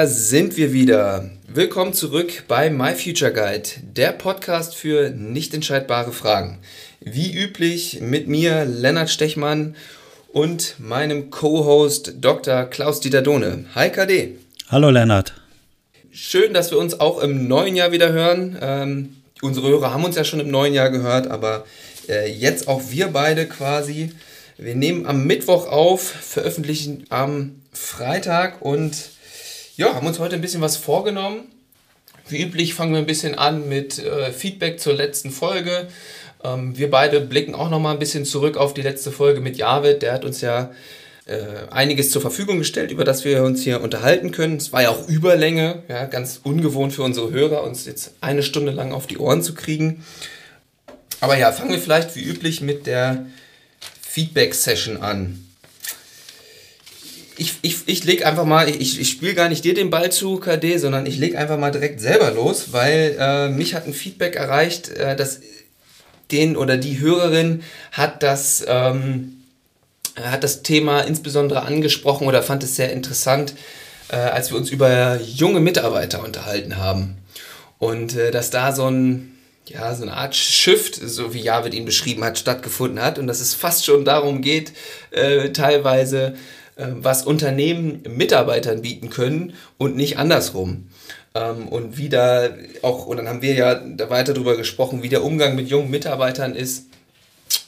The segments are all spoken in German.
Da sind wir wieder. Willkommen zurück bei My Future Guide, der Podcast für nicht entscheidbare Fragen. Wie üblich mit mir, Lennart Stechmann und meinem Co-Host Dr. Klaus-Dieter Dohne. Hi KD. Hallo Lennart. Schön, dass wir uns auch im neuen Jahr wieder hören. Ähm, unsere Hörer haben uns ja schon im neuen Jahr gehört, aber äh, jetzt auch wir beide quasi. Wir nehmen am Mittwoch auf, veröffentlichen am Freitag und ja, haben uns heute ein bisschen was vorgenommen. Wie üblich fangen wir ein bisschen an mit äh, Feedback zur letzten Folge. Ähm, wir beide blicken auch noch mal ein bisschen zurück auf die letzte Folge mit Javid. Der hat uns ja äh, einiges zur Verfügung gestellt, über das wir uns hier unterhalten können. Es war ja auch Überlänge, ja, ganz ungewohnt für unsere Hörer, uns jetzt eine Stunde lang auf die Ohren zu kriegen. Aber ja, fangen wir vielleicht wie üblich mit der Feedback-Session an. Ich, ich, ich leg einfach mal, ich, ich spiele gar nicht dir den Ball zu, KD, sondern ich leg einfach mal direkt selber los, weil äh, mich hat ein Feedback erreicht, äh, dass den oder die Hörerin hat das, ähm, hat das Thema insbesondere angesprochen oder fand es sehr interessant, äh, als wir uns über junge Mitarbeiter unterhalten haben. Und äh, dass da so ein, ja, so eine Art Shift, so wie Javid ihn beschrieben hat, stattgefunden hat und dass es fast schon darum geht, äh, teilweise, was Unternehmen Mitarbeitern bieten können und nicht andersrum. Ähm, und wie da auch, und dann haben wir ja weiter darüber gesprochen, wie der Umgang mit jungen Mitarbeitern ist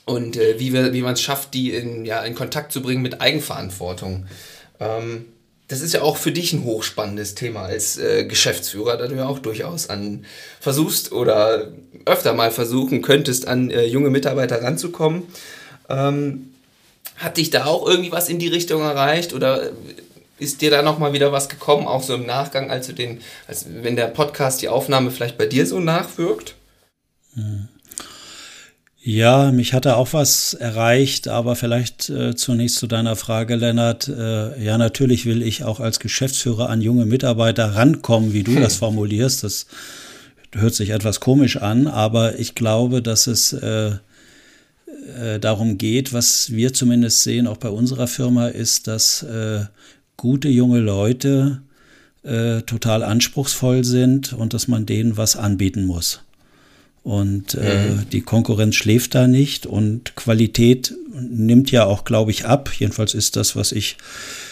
und äh, wie, wie man es schafft, die in, ja, in Kontakt zu bringen mit Eigenverantwortung. Ähm, das ist ja auch für dich ein hochspannendes Thema als äh, Geschäftsführer, da du ja auch durchaus an versuchst oder öfter mal versuchen könntest, an äh, junge Mitarbeiter ranzukommen. Ähm, hat dich da auch irgendwie was in die Richtung erreicht oder ist dir da nochmal wieder was gekommen, auch so im Nachgang, als du den, als wenn der Podcast, die Aufnahme vielleicht bei dir so nachwirkt? Hm. Ja, mich hatte auch was erreicht, aber vielleicht äh, zunächst zu deiner Frage, Lennart. Äh, ja, natürlich will ich auch als Geschäftsführer an junge Mitarbeiter rankommen, wie du hm. das formulierst. Das hört sich etwas komisch an, aber ich glaube, dass es äh, äh darum geht, was wir zumindest sehen, auch bei unserer Firma, ist, dass äh, gute junge Leute äh, total anspruchsvoll sind und dass man denen was anbieten muss. Und äh, mhm. die Konkurrenz schläft da nicht und Qualität nimmt ja auch, glaube ich, ab. Jedenfalls ist das, was ich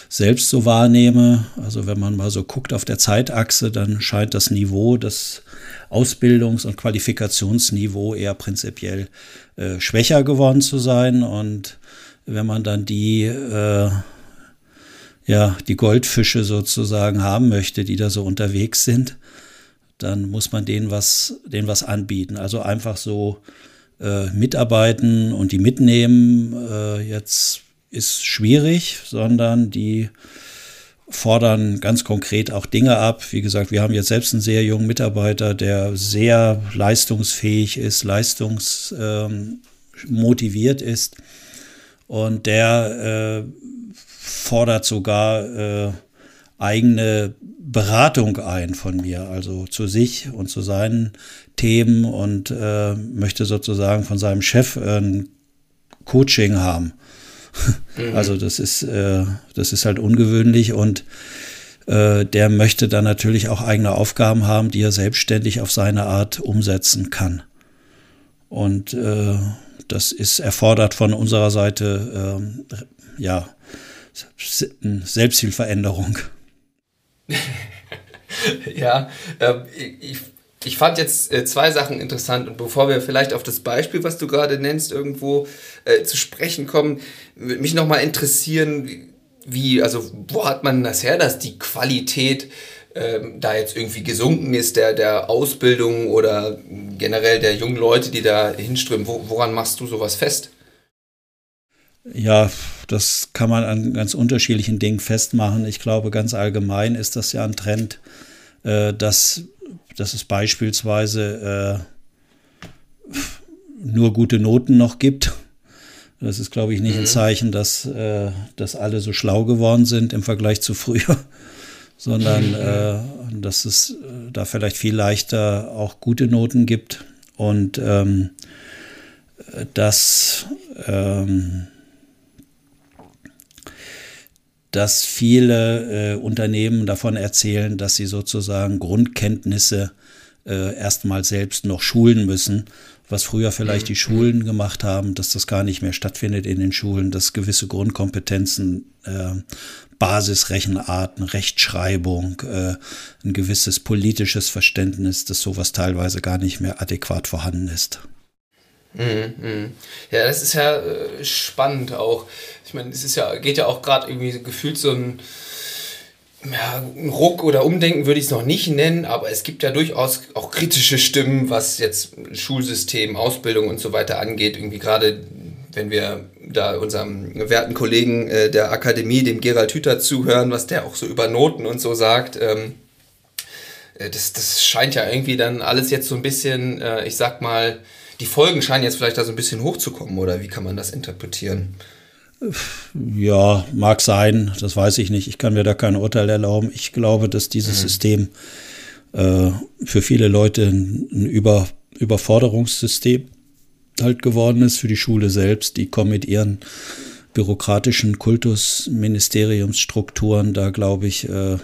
selbst so wahrnehme. Also wenn man mal so guckt auf der Zeitachse, dann scheint das Niveau, das Ausbildungs- und Qualifikationsniveau eher prinzipiell äh, schwächer geworden zu sein. Und wenn man dann die äh, ja, die Goldfische sozusagen haben möchte, die da so unterwegs sind, dann muss man denen was, denen was anbieten. Also einfach so äh, mitarbeiten und die mitnehmen, äh, jetzt ist schwierig, sondern die fordern ganz konkret auch Dinge ab. Wie gesagt, wir haben jetzt selbst einen sehr jungen Mitarbeiter, der sehr leistungsfähig ist, leistungsmotiviert ähm, ist und der äh, fordert sogar äh, eigene Beratung ein von mir, also zu sich und zu seinen Themen und äh, möchte sozusagen von seinem Chef ein Coaching haben. Mhm. Also das ist, äh, das ist halt ungewöhnlich und äh, der möchte dann natürlich auch eigene Aufgaben haben, die er selbstständig auf seine Art umsetzen kann. Und äh, das ist erfordert von unserer Seite ähm, ja Selbsthilveränderung. ja, äh, ich, ich fand jetzt äh, zwei Sachen interessant und bevor wir vielleicht auf das Beispiel, was du gerade nennst, irgendwo äh, zu sprechen kommen, würde mich nochmal interessieren, wie, also wo hat man das her, dass die Qualität ähm, da jetzt irgendwie gesunken ist, der, der Ausbildung oder generell der jungen Leute, die da hinströmen? Wo, woran machst du sowas fest? Ja, das kann man an ganz unterschiedlichen Dingen festmachen. Ich glaube, ganz allgemein ist das ja ein Trend, äh, dass, dass es beispielsweise äh, nur gute Noten noch gibt. Das ist, glaube ich, nicht mhm. ein Zeichen, dass, äh, dass alle so schlau geworden sind im Vergleich zu früher, sondern äh, dass es äh, da vielleicht viel leichter auch gute Noten gibt und ähm, dass ähm, dass viele äh, Unternehmen davon erzählen, dass sie sozusagen Grundkenntnisse äh, erstmal selbst noch schulen müssen, was früher vielleicht die Schulen gemacht haben, dass das gar nicht mehr stattfindet in den Schulen, dass gewisse Grundkompetenzen, äh, Basisrechenarten, Rechtschreibung, äh, ein gewisses politisches Verständnis, dass sowas teilweise gar nicht mehr adäquat vorhanden ist. Mhm, mhm. Ja, das ist ja äh, spannend auch. Ich meine, es ist ja, geht ja auch gerade irgendwie gefühlt so ein, ja, ein Ruck oder Umdenken würde ich es noch nicht nennen, aber es gibt ja durchaus auch kritische Stimmen, was jetzt Schulsystem, Ausbildung und so weiter angeht. Irgendwie gerade, wenn wir da unserem werten Kollegen äh, der Akademie, dem Gerald Hüther, zuhören, was der auch so über Noten und so sagt. Ähm, äh, das, das scheint ja irgendwie dann alles jetzt so ein bisschen, äh, ich sag mal, die Folgen scheinen jetzt vielleicht da so ein bisschen hochzukommen, oder wie kann man das interpretieren? Ja, mag sein, das weiß ich nicht. Ich kann mir da kein Urteil erlauben. Ich glaube, dass dieses mhm. System äh, für viele Leute ein, Über, Überforderungssystem halt geworden ist, für die Schule selbst. Die kommen mit ihren bürokratischen Kultusministeriumsstrukturen da, glaube ich, äh,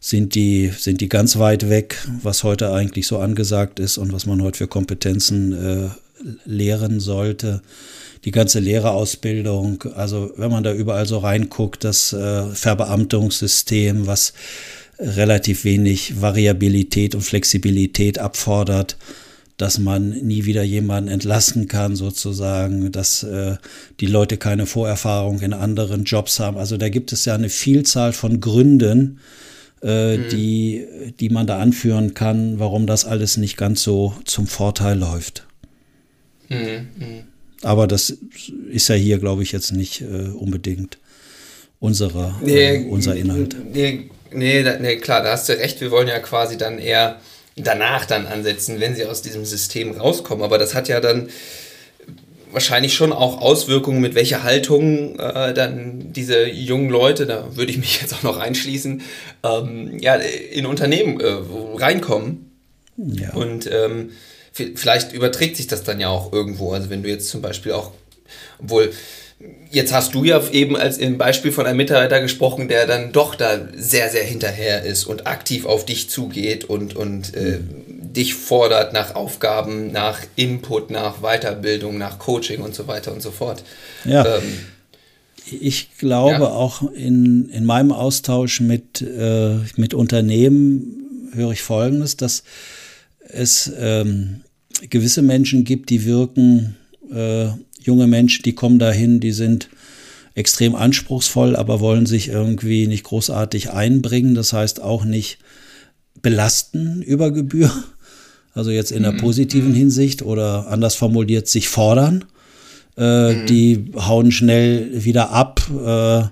sind die, sind die ganz weit weg, was heute eigentlich so angesagt ist und was man heute für Kompetenzen äh, lehren sollte. Die ganze Lehrerausbildung, also wenn man da überall so reinguckt, das äh, Verbeamtungssystem, was relativ wenig Variabilität und Flexibilität abfordert, dass man nie wieder jemanden entlassen kann, sozusagen, dass äh, die Leute keine Vorerfahrung in anderen Jobs haben. Also da gibt es ja eine Vielzahl von Gründen, äh, mhm. die, die man da anführen kann, warum das alles nicht ganz so zum Vorteil läuft. Mhm. Mhm. Aber das ist ja hier, glaube ich, jetzt nicht äh, unbedingt unsere, nee, äh, unser Inhalt. Nee, nee, nee, klar, da hast du recht. Wir wollen ja quasi dann eher danach dann ansetzen, wenn sie aus diesem System rauskommen. Aber das hat ja dann wahrscheinlich schon auch Auswirkungen, mit welcher Haltung äh, dann diese jungen Leute, da würde ich mich jetzt auch noch einschließen, ähm, ja, in Unternehmen äh, reinkommen. Ja. Und ähm, vielleicht überträgt sich das dann ja auch irgendwo. Also wenn du jetzt zum Beispiel auch, obwohl Jetzt hast du ja eben als im Beispiel von einem Mitarbeiter gesprochen, der dann doch da sehr, sehr hinterher ist und aktiv auf dich zugeht und, und äh, dich fordert nach Aufgaben, nach Input, nach Weiterbildung, nach Coaching und so weiter und so fort. Ja. Ähm, ich glaube ja. auch in, in meinem Austausch mit, äh, mit Unternehmen höre ich Folgendes, dass es ähm, gewisse Menschen gibt, die wirken, äh, junge Menschen, die kommen dahin, die sind extrem anspruchsvoll, aber wollen sich irgendwie nicht großartig einbringen. Das heißt auch nicht belasten über Gebühr, also jetzt in der mhm. positiven mhm. Hinsicht oder anders formuliert sich fordern. Äh, mhm. Die hauen schnell wieder ab. Äh,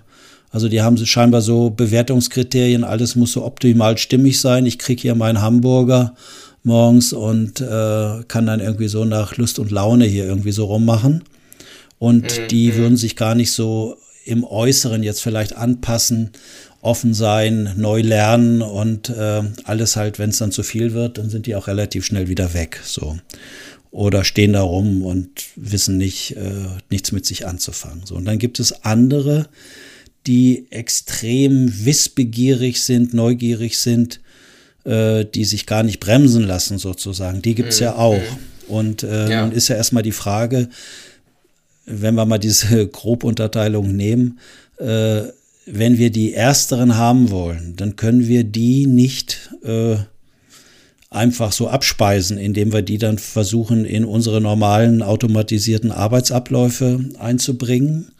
also die haben scheinbar so Bewertungskriterien, alles muss so optimal stimmig sein. Ich kriege hier meinen Hamburger morgens und äh, kann dann irgendwie so nach Lust und Laune hier irgendwie so rummachen. Und die würden sich gar nicht so im Äußeren jetzt vielleicht anpassen offen sein, neu lernen und äh, alles halt, wenn es dann zu viel wird, dann sind die auch relativ schnell wieder weg. So. Oder stehen da rum und wissen nicht, äh, nichts mit sich anzufangen. So. Und dann gibt es andere, die extrem wissbegierig sind, neugierig sind, äh, die sich gar nicht bremsen lassen, sozusagen. Die gibt es mhm. ja auch. Und äh, ja. nun ist ja erstmal die Frage, wenn wir mal diese Grobunterteilung nehmen, äh, wenn wir die ersteren haben wollen, dann können wir die nicht äh, einfach so abspeisen, indem wir die dann versuchen, in unsere normalen automatisierten Arbeitsabläufe einzubringen,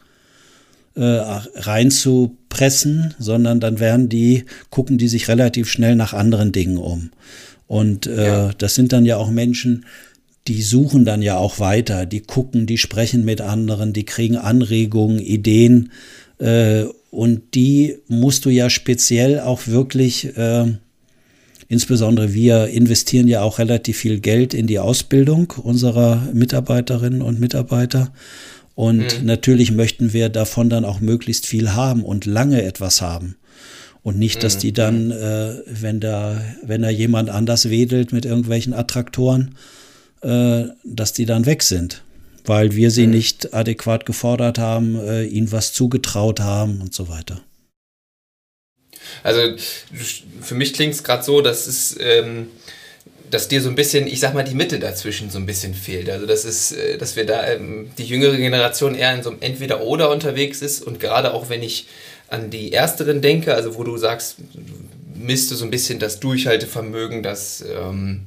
äh, reinzupressen, sondern dann werden die, gucken die sich relativ schnell nach anderen Dingen um. Und äh, ja. das sind dann ja auch Menschen, die suchen dann ja auch weiter, die gucken, die sprechen mit anderen, die kriegen Anregungen, Ideen äh, und die musst du ja speziell auch wirklich, äh, insbesondere wir investieren ja auch relativ viel Geld in die Ausbildung unserer Mitarbeiterinnen und Mitarbeiter. Und mhm. natürlich möchten wir davon dann auch möglichst viel haben und lange etwas haben. Und nicht, dass die dann, mhm. äh, wenn da, wenn da jemand anders wedelt mit irgendwelchen Attraktoren, äh, dass die dann weg sind weil wir sie nicht adäquat gefordert haben, äh, ihnen was zugetraut haben und so weiter. Also für mich klingt es gerade so, dass es, ähm, dass dir so ein bisschen, ich sag mal, die Mitte dazwischen so ein bisschen fehlt. Also das ist, äh, dass wir da ähm, die jüngere Generation eher in so einem Entweder-Oder unterwegs ist und gerade auch wenn ich an die ersteren denke, also wo du sagst, misst du so ein bisschen das Durchhaltevermögen, das ähm,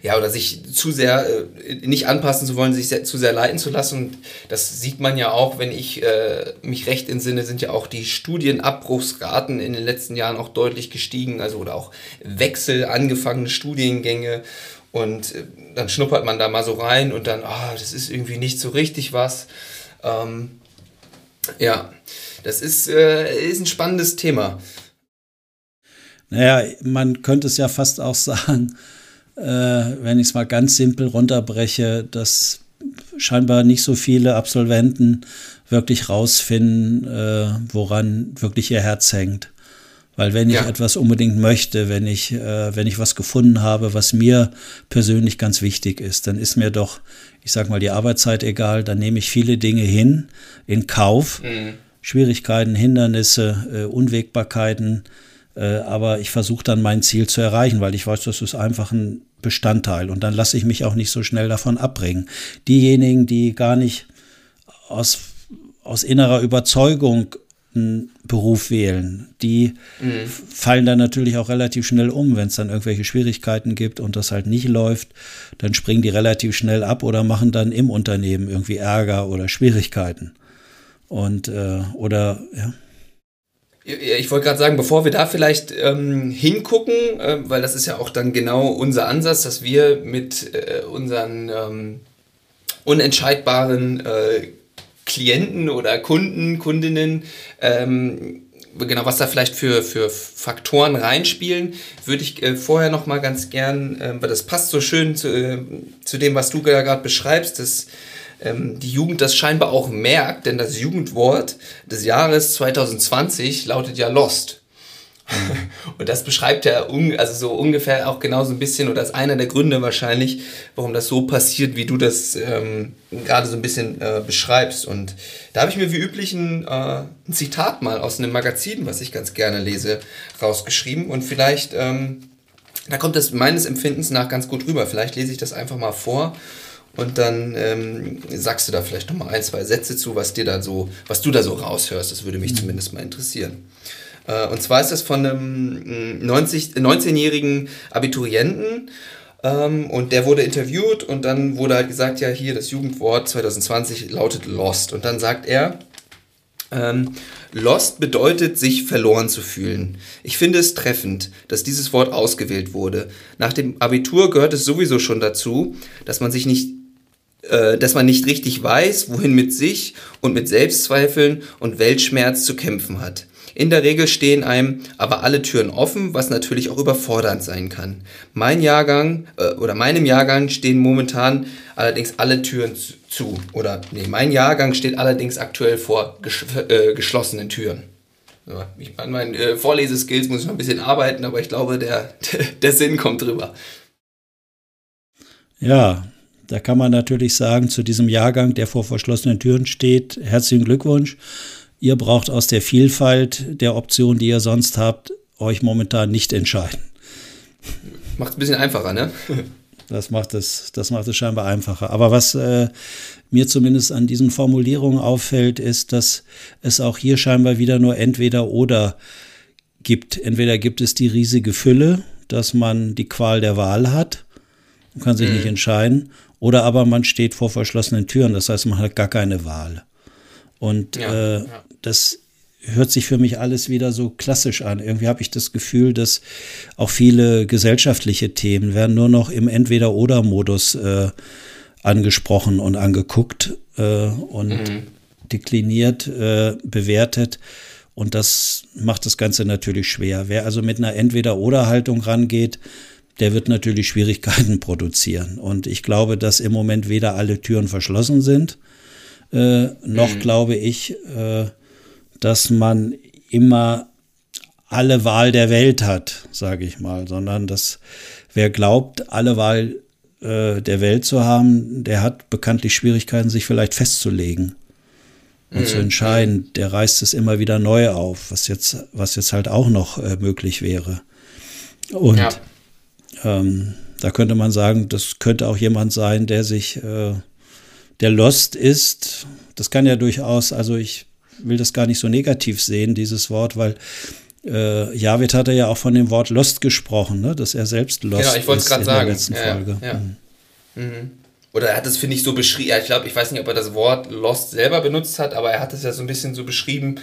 ja, oder sich zu sehr äh, nicht anpassen zu wollen, sich sehr, zu sehr leiten zu lassen. Und das sieht man ja auch, wenn ich äh, mich recht entsinne, sind ja auch die Studienabbruchsraten in den letzten Jahren auch deutlich gestiegen, also oder auch Wechsel, angefangene Studiengänge. Und äh, dann schnuppert man da mal so rein und dann, oh, das ist irgendwie nicht so richtig was. Ähm, ja, das ist, äh, ist ein spannendes Thema. Naja, man könnte es ja fast auch sagen, wenn ich es mal ganz simpel runterbreche, dass scheinbar nicht so viele Absolventen wirklich rausfinden, äh, woran wirklich ihr Herz hängt. Weil wenn ich ja. etwas unbedingt möchte, wenn ich, äh, wenn ich was gefunden habe, was mir persönlich ganz wichtig ist, dann ist mir doch, ich sag mal, die Arbeitszeit egal, dann nehme ich viele Dinge hin, in Kauf, mhm. Schwierigkeiten, Hindernisse, äh, Unwägbarkeiten, äh, aber ich versuche dann mein Ziel zu erreichen, weil ich weiß, das ist einfach ein Bestandteil und dann lasse ich mich auch nicht so schnell davon abbringen. Diejenigen, die gar nicht aus, aus innerer Überzeugung einen Beruf wählen, die mhm. fallen dann natürlich auch relativ schnell um, wenn es dann irgendwelche Schwierigkeiten gibt und das halt nicht läuft, dann springen die relativ schnell ab oder machen dann im Unternehmen irgendwie Ärger oder Schwierigkeiten. Und äh, oder ja. Ich wollte gerade sagen, bevor wir da vielleicht ähm, hingucken, äh, weil das ist ja auch dann genau unser Ansatz, dass wir mit äh, unseren ähm, unentscheidbaren äh, Klienten oder Kunden, Kundinnen, ähm, genau was da vielleicht für, für Faktoren reinspielen, würde ich äh, vorher noch mal ganz gern, äh, weil das passt so schön zu, äh, zu dem, was du gerade beschreibst, das ähm, die Jugend das scheinbar auch merkt, denn das Jugendwort des Jahres 2020 lautet ja Lost. Und das beschreibt ja also so ungefähr auch genauso ein bisschen oder ist einer der Gründe wahrscheinlich, warum das so passiert, wie du das ähm, gerade so ein bisschen äh, beschreibst. Und da habe ich mir wie üblich ein, äh, ein, Zitat mal aus einem Magazin, was ich ganz gerne lese, rausgeschrieben. Und vielleicht, ähm, da kommt das meines Empfindens nach ganz gut rüber. Vielleicht lese ich das einfach mal vor und dann ähm, sagst du da vielleicht noch mal ein, zwei Sätze zu, was dir da so, was du da so raushörst. Das würde mich mhm. zumindest mal interessieren. Äh, und zwar ist das von einem 90, 19-jährigen Abiturienten. Ähm, und der wurde interviewt und dann wurde halt gesagt, ja, hier das Jugendwort 2020 lautet Lost. Und dann sagt er, ähm, Lost bedeutet, sich verloren zu fühlen. Ich finde es treffend, dass dieses Wort ausgewählt wurde. Nach dem Abitur gehört es sowieso schon dazu, dass man sich nicht äh, dass man nicht richtig weiß, wohin mit sich und mit Selbstzweifeln und Weltschmerz zu kämpfen hat. In der Regel stehen einem aber alle Türen offen, was natürlich auch überfordernd sein kann. Mein Jahrgang äh, oder meinem Jahrgang stehen momentan allerdings alle Türen zu. Oder nee, mein Jahrgang steht allerdings aktuell vor ges äh, geschlossenen Türen. Ja, ich, an meinen äh, Vorleseskills muss ich noch ein bisschen arbeiten, aber ich glaube, der, der Sinn kommt drüber. Ja, da kann man natürlich sagen, zu diesem Jahrgang, der vor verschlossenen Türen steht, herzlichen Glückwunsch. Ihr braucht aus der Vielfalt der Optionen, die ihr sonst habt, euch momentan nicht entscheiden. Macht es ein bisschen einfacher, ne? Das macht es, das macht es scheinbar einfacher. Aber was äh, mir zumindest an diesen Formulierungen auffällt, ist, dass es auch hier scheinbar wieder nur entweder oder gibt. Entweder gibt es die riesige Fülle, dass man die Qual der Wahl hat und kann sich mhm. nicht entscheiden, oder aber man steht vor verschlossenen Türen, das heißt, man hat gar keine Wahl. Und ja, äh, ja. das hört sich für mich alles wieder so klassisch an. Irgendwie habe ich das Gefühl, dass auch viele gesellschaftliche Themen werden nur noch im Entweder-Oder-Modus äh, angesprochen und angeguckt äh, und mhm. dekliniert, äh, bewertet. Und das macht das Ganze natürlich schwer. Wer also mit einer Entweder-Oder-Haltung rangeht, der wird natürlich Schwierigkeiten produzieren. Und ich glaube, dass im Moment weder alle Türen verschlossen sind, äh, noch mhm. glaube ich, äh, dass man immer alle Wahl der Welt hat, sage ich mal, sondern dass wer glaubt, alle Wahl äh, der Welt zu haben, der hat bekanntlich Schwierigkeiten, sich vielleicht festzulegen. und mhm. zu entscheiden, der reißt es immer wieder neu auf, was jetzt, was jetzt halt auch noch äh, möglich wäre. Und ja. Ähm, da könnte man sagen, das könnte auch jemand sein, der sich, äh, der lost ist. Das kann ja durchaus, also ich will das gar nicht so negativ sehen, dieses Wort, weil äh, Javid hatte ja auch von dem Wort Lost gesprochen, ne? dass er selbst Lost genau, ich wollte es gerade sagen. der letzten ja, Folge. Ja. Mhm. Mhm. Oder er hat es, finde ich, so beschrieben. Ja, ich glaube, ich weiß nicht, ob er das Wort Lost selber benutzt hat, aber er hat es ja so ein bisschen so beschrieben,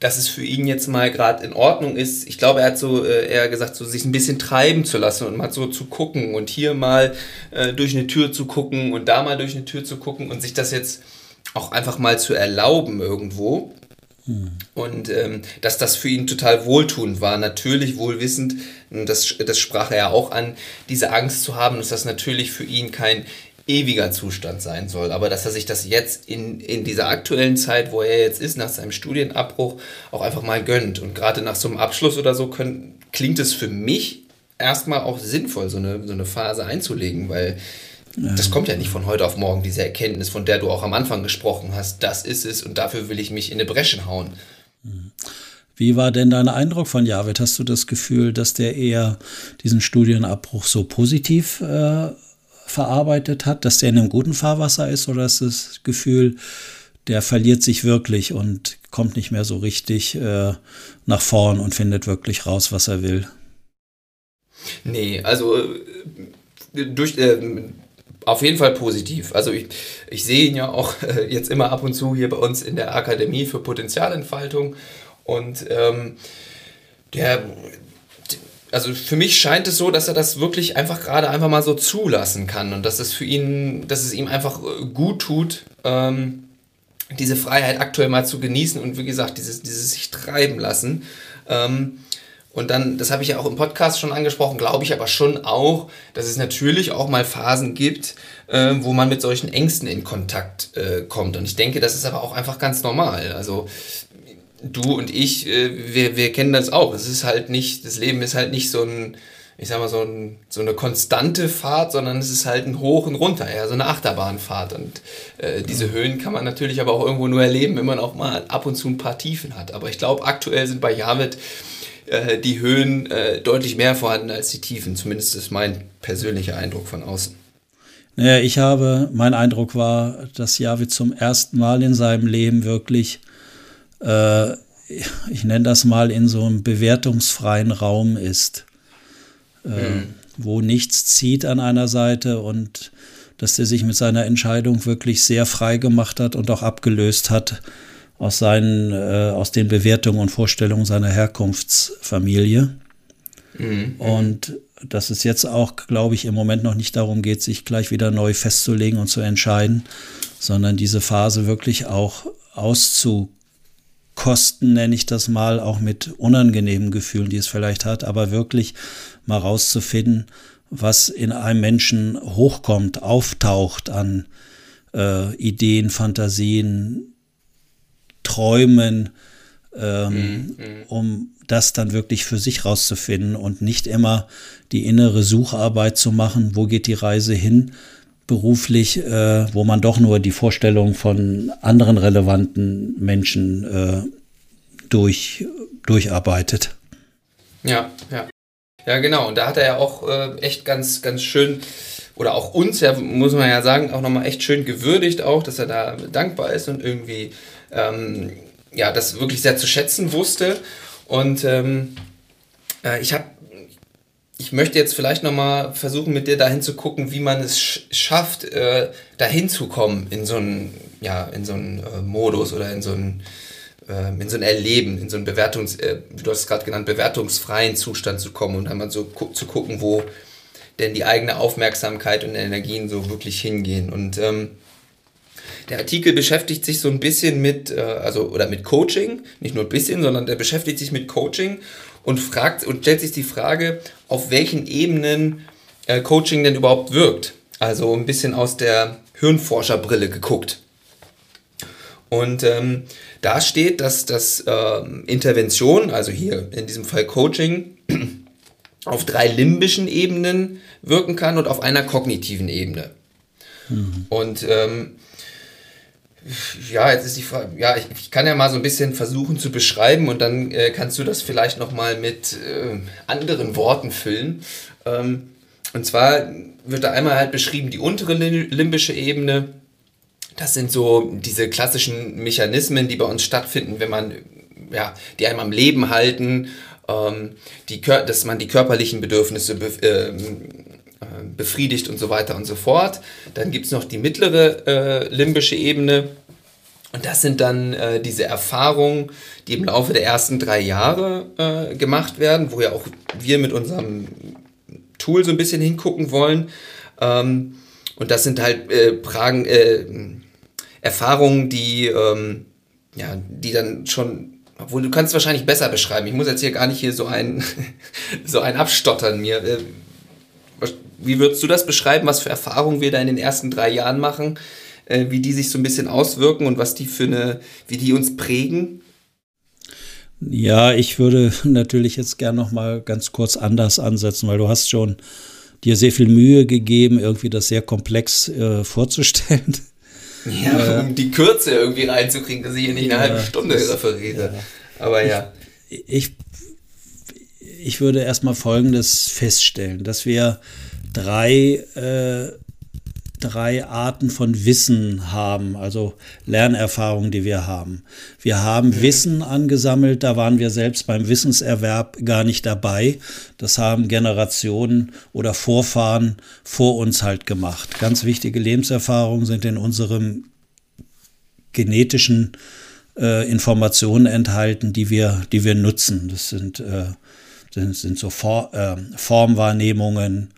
dass es für ihn jetzt mal gerade in Ordnung ist. Ich glaube, er hat so äh, eher gesagt, so sich ein bisschen treiben zu lassen und mal so zu gucken und hier mal äh, durch eine Tür zu gucken und da mal durch eine Tür zu gucken und sich das jetzt auch einfach mal zu erlauben irgendwo. Und ähm, dass das für ihn total wohltuend war, natürlich wohlwissend, das, das sprach er ja auch an, diese Angst zu haben, dass das natürlich für ihn kein ewiger Zustand sein soll, aber dass er sich das jetzt in, in dieser aktuellen Zeit, wo er jetzt ist, nach seinem Studienabbruch, auch einfach mal gönnt. Und gerade nach so einem Abschluss oder so können, klingt es für mich erstmal auch sinnvoll, so eine, so eine Phase einzulegen, weil das kommt ja nicht von heute auf morgen, diese Erkenntnis, von der du auch am Anfang gesprochen hast. Das ist es und dafür will ich mich in eine Breschen hauen. Wie war denn dein Eindruck von Javid? Hast du das Gefühl, dass der eher diesen Studienabbruch so positiv äh, verarbeitet hat, dass der in einem guten Fahrwasser ist oder ist das Gefühl, der verliert sich wirklich und kommt nicht mehr so richtig äh, nach vorn und findet wirklich raus, was er will? Nee, also äh, durch, äh, auf jeden Fall positiv. Also ich, ich sehe ihn ja auch äh, jetzt immer ab und zu hier bei uns in der Akademie für Potenzialentfaltung. Und ähm, der, also für mich scheint es so, dass er das wirklich einfach gerade einfach mal so zulassen kann und dass es für ihn, dass es ihm einfach äh, gut tut, ähm, diese Freiheit aktuell mal zu genießen und wie gesagt, dieses, dieses sich treiben lassen. Ähm, und dann, das habe ich ja auch im Podcast schon angesprochen, glaube ich aber schon auch, dass es natürlich auch mal Phasen gibt, äh, wo man mit solchen Ängsten in Kontakt äh, kommt. Und ich denke, das ist aber auch einfach ganz normal. Also du und ich, äh, wir, wir kennen das auch. Es ist halt nicht, das Leben ist halt nicht so ein, ich sag mal, so, ein, so eine konstante Fahrt, sondern es ist halt ein Hoch und runter, ja, so eine Achterbahnfahrt. Und äh, diese Höhen kann man natürlich aber auch irgendwo nur erleben, wenn man auch mal ab und zu ein paar Tiefen hat. Aber ich glaube, aktuell sind bei Javid äh, die Höhen äh, deutlich mehr vorhanden als die Tiefen. Zumindest ist mein persönlicher Eindruck von außen. Naja, ich habe, mein Eindruck war, dass Javid zum ersten Mal in seinem Leben wirklich, äh, ich nenne das mal, in so einem bewertungsfreien Raum ist, äh, mhm. wo nichts zieht an einer Seite und dass er sich mit seiner Entscheidung wirklich sehr frei gemacht hat und auch abgelöst hat aus, seinen, äh, aus den Bewertungen und Vorstellungen seiner Herkunftsfamilie. Mhm. Und dass es jetzt auch, glaube ich, im Moment noch nicht darum geht, sich gleich wieder neu festzulegen und zu entscheiden, sondern diese Phase wirklich auch auszukosten, nenne ich das mal, auch mit unangenehmen Gefühlen, die es vielleicht hat, aber wirklich mal rauszufinden, was in einem Menschen hochkommt, auftaucht an äh, Ideen, Fantasien, träumen, ähm, mhm. um das dann wirklich für sich rauszufinden und nicht immer die innere Sucharbeit zu machen, wo geht die Reise hin beruflich, äh, wo man doch nur die Vorstellung von anderen relevanten Menschen äh, durch, durcharbeitet. Ja, ja. Ja, genau. Und da hat er ja auch äh, echt ganz, ganz schön, oder auch uns, ja, muss man ja sagen, auch nochmal echt schön gewürdigt, auch, dass er da dankbar ist und irgendwie ähm, ja, das wirklich sehr zu schätzen wusste. Und ähm, äh, ich habe ich möchte jetzt vielleicht nochmal versuchen, mit dir dahin zu gucken, wie man es sch schafft, äh, dahin zu kommen in so einen, ja, in so einen äh, Modus oder in so einen, äh, in so ein Erleben, in so einen Bewertungs, äh, du hast es gerade genannt, bewertungsfreien Zustand zu kommen und einmal so gu zu gucken, wo denn die eigene Aufmerksamkeit und Energien so wirklich hingehen. Und ähm, der Artikel beschäftigt sich so ein bisschen mit, äh, also oder mit Coaching, nicht nur ein bisschen, sondern der beschäftigt sich mit Coaching und fragt und stellt sich die Frage, auf welchen Ebenen äh, Coaching denn überhaupt wirkt. Also ein bisschen aus der Hirnforscherbrille geguckt. Und ähm, da steht, dass das äh, Intervention, also hier in diesem Fall Coaching, auf drei limbischen Ebenen wirken kann und auf einer kognitiven Ebene. Mhm. Und ähm, Ja, jetzt ist die Frage, ja, ich, ich, kann ja mal so ein bisschen versuchen zu beschreiben und dann äh, kannst du das vielleicht nochmal mit äh, anderen Worten füllen. Ähm, und zwar wird da einmal halt beschrieben die untere limbische Ebene. Das sind so diese klassischen Mechanismen, die bei uns stattfinden, wenn man, ja, die einem am Leben halten, ähm, die, dass man die körperlichen Bedürfnisse be äh, befriedigt und so weiter und so fort. Dann gibt es noch die mittlere äh, limbische Ebene. Und das sind dann äh, diese Erfahrungen, die im Laufe der ersten drei Jahre äh, gemacht werden, wo ja auch wir mit unserem Tool so ein bisschen hingucken wollen. Ähm, und das sind halt äh, Pragen, äh, Erfahrungen, die, ähm, ja, die dann schon, obwohl du kannst es wahrscheinlich besser beschreiben. Ich muss jetzt hier gar nicht hier so ein, so ein Abstottern mir. Wie würdest du das beschreiben, was für Erfahrungen wir da in den ersten drei Jahren machen, äh, wie die sich so ein bisschen auswirken und was die für eine, wie die uns prägen? Ja, ich würde natürlich jetzt gern noch mal ganz kurz anders ansetzen, weil du hast schon dir sehr viel Mühe gegeben, irgendwie das sehr komplex äh, vorzustellen. Ja, äh, um die Kürze irgendwie reinzukriegen, dass ich hier nicht eine ja, halbe Stunde das, referiere. Ja. Aber ja. Ich, ich würde erstmal Folgendes feststellen, dass wir drei, äh, drei Arten von Wissen haben, also Lernerfahrungen, die wir haben. Wir haben mhm. Wissen angesammelt, da waren wir selbst beim Wissenserwerb gar nicht dabei. Das haben Generationen oder Vorfahren vor uns halt gemacht. Ganz wichtige Lebenserfahrungen sind in unserem genetischen äh, Informationen enthalten, die wir, die wir nutzen. Das sind, äh, sind, sind so For, äh, Formwahrnehmungen,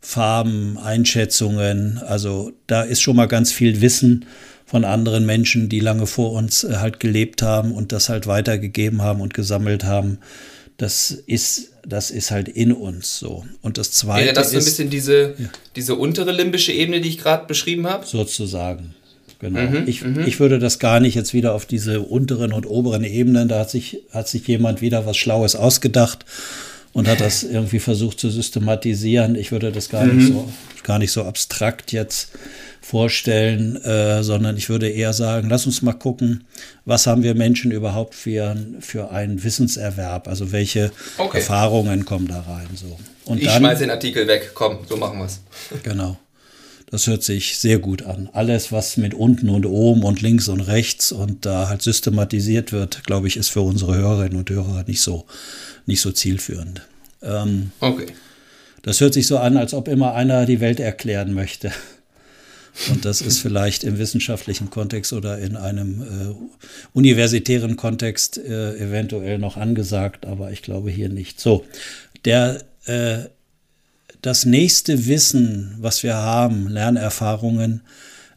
Farben, Einschätzungen. Also da ist schon mal ganz viel Wissen von anderen Menschen, die lange vor uns äh, halt gelebt haben und das halt weitergegeben haben und gesammelt haben. Das ist, das ist halt in uns so. Und das zweite. Wäre das so ein bisschen diese, ja. diese untere limbische Ebene, die ich gerade beschrieben habe? Sozusagen. Genau. Mhm, ich, mhm. ich würde das gar nicht jetzt wieder auf diese unteren und oberen Ebenen, da hat sich, hat sich jemand wieder was Schlaues ausgedacht und hat das irgendwie versucht zu systematisieren. Ich würde das gar, mhm. nicht, so, gar nicht so abstrakt jetzt vorstellen, äh, sondern ich würde eher sagen, lass uns mal gucken, was haben wir Menschen überhaupt für, für einen Wissenserwerb, also welche okay. Erfahrungen kommen da rein. So. Und ich dann, schmeiße den Artikel weg, komm, so machen wir es. Genau. Das hört sich sehr gut an. Alles, was mit unten und oben und links und rechts und da halt systematisiert wird, glaube ich, ist für unsere Hörerinnen und Hörer nicht so nicht so zielführend. Ähm, okay. Das hört sich so an, als ob immer einer die Welt erklären möchte. Und das ist vielleicht im wissenschaftlichen Kontext oder in einem äh, universitären Kontext äh, eventuell noch angesagt, aber ich glaube hier nicht. So, der, äh, das nächste Wissen, was wir haben, Lernerfahrungen,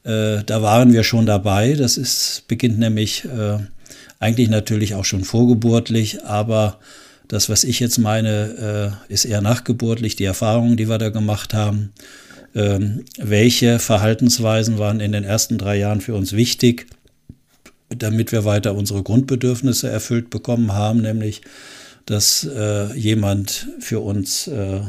äh, da waren wir schon dabei. Das ist, beginnt nämlich äh, eigentlich natürlich auch schon vorgeburtlich, aber das, was ich jetzt meine, äh, ist eher nachgeburtlich, die Erfahrungen, die wir da gemacht haben. Ähm, welche Verhaltensweisen waren in den ersten drei Jahren für uns wichtig, damit wir weiter unsere Grundbedürfnisse erfüllt bekommen haben, nämlich dass äh, jemand für uns äh,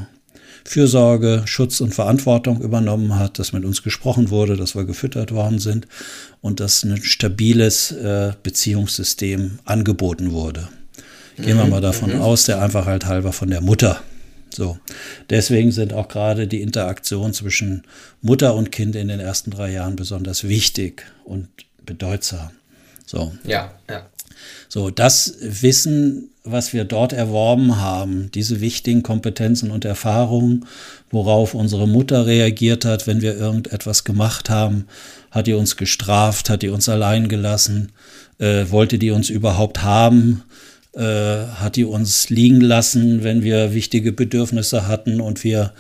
Fürsorge, Schutz und Verantwortung übernommen hat, dass mit uns gesprochen wurde, dass wir gefüttert worden sind und dass ein stabiles äh, Beziehungssystem angeboten wurde. Gehen wir mal davon mhm. aus, der einfach halt halber von der Mutter. So. Deswegen sind auch gerade die Interaktionen zwischen Mutter und Kind in den ersten drei Jahren besonders wichtig und bedeutsam. So. Ja, ja. So, das Wissen, was wir dort erworben haben, diese wichtigen Kompetenzen und Erfahrungen, worauf unsere Mutter reagiert hat, wenn wir irgendetwas gemacht haben, hat die uns gestraft, hat die uns allein gelassen, äh, wollte die uns überhaupt haben, äh, hat die uns liegen lassen, wenn wir wichtige Bedürfnisse hatten und wir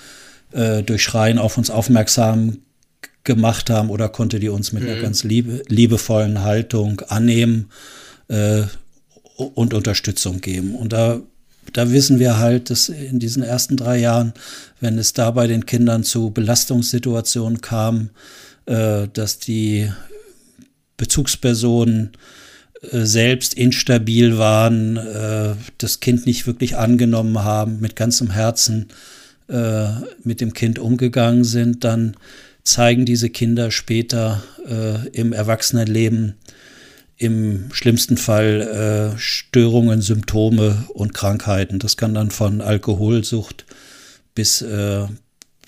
äh, durch Schreien auf uns aufmerksam gemacht haben oder konnte die uns mit mhm. einer ganz liebe, liebevollen Haltung annehmen äh, und Unterstützung geben. Und da, da wissen wir halt, dass in diesen ersten drei Jahren, wenn es da bei den Kindern zu Belastungssituationen kam, äh, dass die Bezugspersonen äh, selbst instabil waren, äh, das Kind nicht wirklich angenommen haben, mit ganzem Herzen äh, mit dem Kind umgegangen sind, dann zeigen diese Kinder später im Erwachsenenleben im schlimmsten Fall äh, Störungen, Symptome und Krankheiten. Das kann dann von Alkoholsucht bis äh,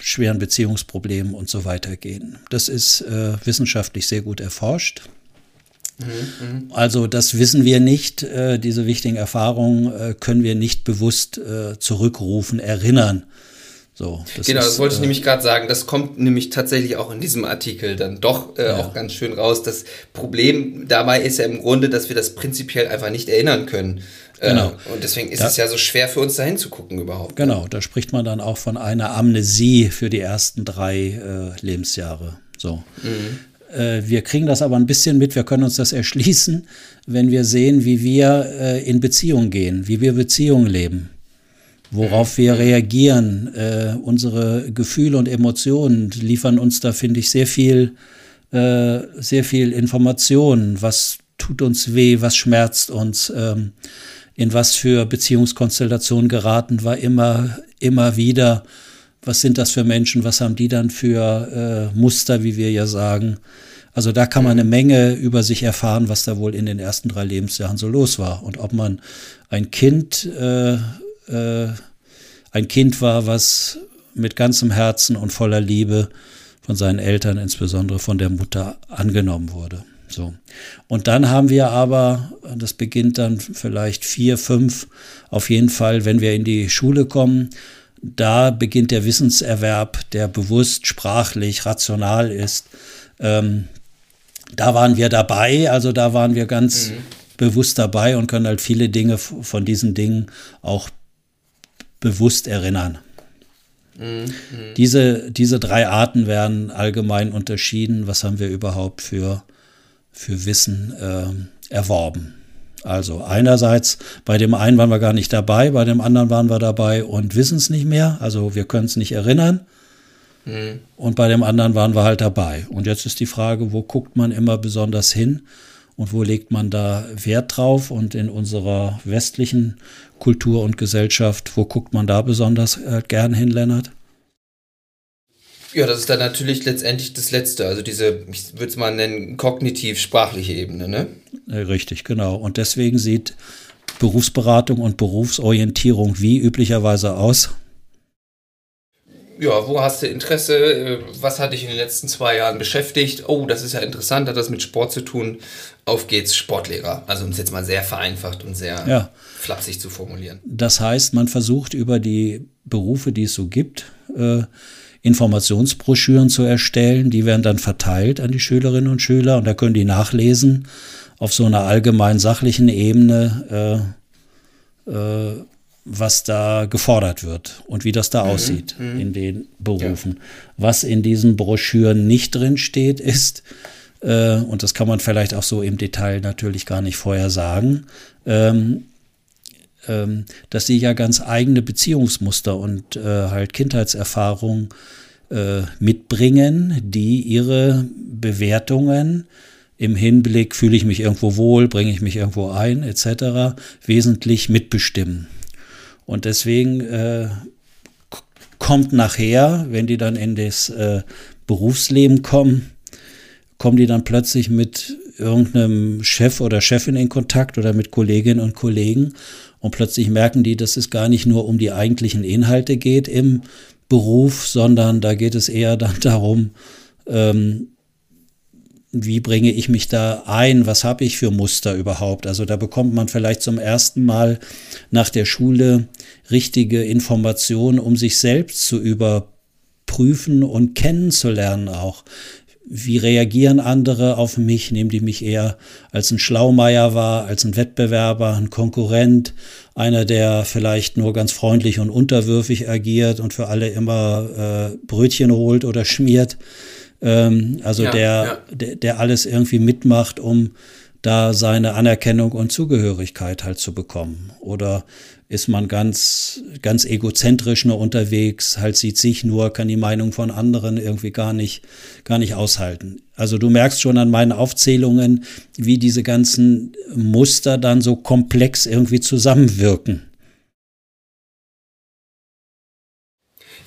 schweren Beziehungsproblemen und so weiter gehen. Das ist äh, wissenschaftlich sehr gut erforscht. Mhm, also das wissen wir nicht, äh, diese wichtigen Erfahrungen äh, können wir nicht bewusst äh, zurückrufen, erinnern. So, das genau, ist, das wollte ich äh, nämlich gerade sagen. Das kommt nämlich tatsächlich auch in diesem Artikel dann doch äh, ja. auch ganz schön raus. Das Problem dabei ist ja im Grunde, dass wir das prinzipiell einfach nicht erinnern können. Äh, genau. Äh, und deswegen ist da, es ja so schwer für uns dahin zu gucken überhaupt. Genau, da spricht man dann auch von einer Amnesie für die ersten drei äh, Lebensjahre. So. Mhm. Wir kriegen das aber ein bisschen mit, wir können uns das erschließen, wenn wir sehen, wie wir in Beziehung gehen, wie wir Beziehungen leben worauf wir reagieren. Äh, unsere Gefühle und Emotionen liefern uns da, finde ich, sehr viel, äh, sehr viel Information. Was tut uns weh, was schmerzt uns, ähm, in was für Beziehungskonstellationen geraten war immer, immer wieder. Was sind das für Menschen? Was haben die dann für äh, Muster, wie wir ja sagen? Also da kann man eine Menge über sich erfahren, was da wohl in den ersten drei Lebensjahren so los war und ob man ein Kind äh, äh, ein Kind war, was mit ganzem Herzen und voller Liebe von seinen Eltern, insbesondere von der Mutter, angenommen wurde. So. Und dann haben wir aber, das beginnt dann vielleicht vier, fünf, auf jeden Fall, wenn wir in die Schule kommen, da beginnt der Wissenserwerb, der bewusst, sprachlich, rational ist. Ähm, da waren wir dabei, also da waren wir ganz mhm. bewusst dabei und können halt viele Dinge von diesen Dingen auch bewusst erinnern. Mhm. Diese, diese drei Arten werden allgemein unterschieden. Was haben wir überhaupt für, für Wissen äh, erworben? Also einerseits, bei dem einen waren wir gar nicht dabei, bei dem anderen waren wir dabei und wissen es nicht mehr. Also wir können es nicht erinnern. Mhm. Und bei dem anderen waren wir halt dabei. Und jetzt ist die Frage, wo guckt man immer besonders hin? Und wo legt man da Wert drauf und in unserer westlichen Kultur und Gesellschaft, wo guckt man da besonders äh, gern hin, Lennart? Ja, das ist dann natürlich letztendlich das Letzte, also diese, ich würde es mal nennen, kognitiv-sprachliche Ebene, ne? Äh, richtig, genau. Und deswegen sieht Berufsberatung und Berufsorientierung wie üblicherweise aus? Ja, wo hast du Interesse? Äh, was hat dich in den letzten zwei Jahren beschäftigt? Oh, das ist ja interessant, hat das mit Sport zu tun. Auf geht's, Sportlehrer. Also um es jetzt mal sehr vereinfacht und sehr ja. flapsig zu formulieren. Das heißt, man versucht über die Berufe, die es so gibt, äh, Informationsbroschüren zu erstellen. Die werden dann verteilt an die Schülerinnen und Schüler und da können die nachlesen auf so einer allgemein sachlichen Ebene. Äh, äh, was da gefordert wird und wie das da mhm. aussieht mhm. in den Berufen. Ja. Was in diesen Broschüren nicht drin steht, ist, äh, und das kann man vielleicht auch so im Detail natürlich gar nicht vorher sagen, ähm, ähm, dass sie ja ganz eigene Beziehungsmuster und äh, halt Kindheitserfahrungen äh, mitbringen, die ihre Bewertungen im Hinblick, fühle ich mich irgendwo wohl, bringe ich mich irgendwo ein, etc., wesentlich mitbestimmen. Und deswegen äh, kommt nachher, wenn die dann in das äh, Berufsleben kommen, kommen die dann plötzlich mit irgendeinem Chef oder Chefin in Kontakt oder mit Kolleginnen und Kollegen. Und plötzlich merken die, dass es gar nicht nur um die eigentlichen Inhalte geht im Beruf, sondern da geht es eher dann darum, ähm, wie bringe ich mich da ein, was habe ich für Muster überhaupt. Also da bekommt man vielleicht zum ersten Mal nach der Schule richtige Informationen, um sich selbst zu überprüfen und kennenzulernen auch. Wie reagieren andere auf mich? Nehmen die mich eher als ein Schlaumeier wahr, als ein Wettbewerber, ein Konkurrent, einer, der vielleicht nur ganz freundlich und unterwürfig agiert und für alle immer äh, Brötchen holt oder schmiert? Ähm, also ja, der, ja. der, der alles irgendwie mitmacht, um da seine Anerkennung und Zugehörigkeit halt zu bekommen. Oder ist man ganz, ganz egozentrisch nur unterwegs, halt sieht sich nur, kann die Meinung von anderen irgendwie gar nicht, gar nicht aushalten. Also du merkst schon an meinen Aufzählungen, wie diese ganzen Muster dann so komplex irgendwie zusammenwirken.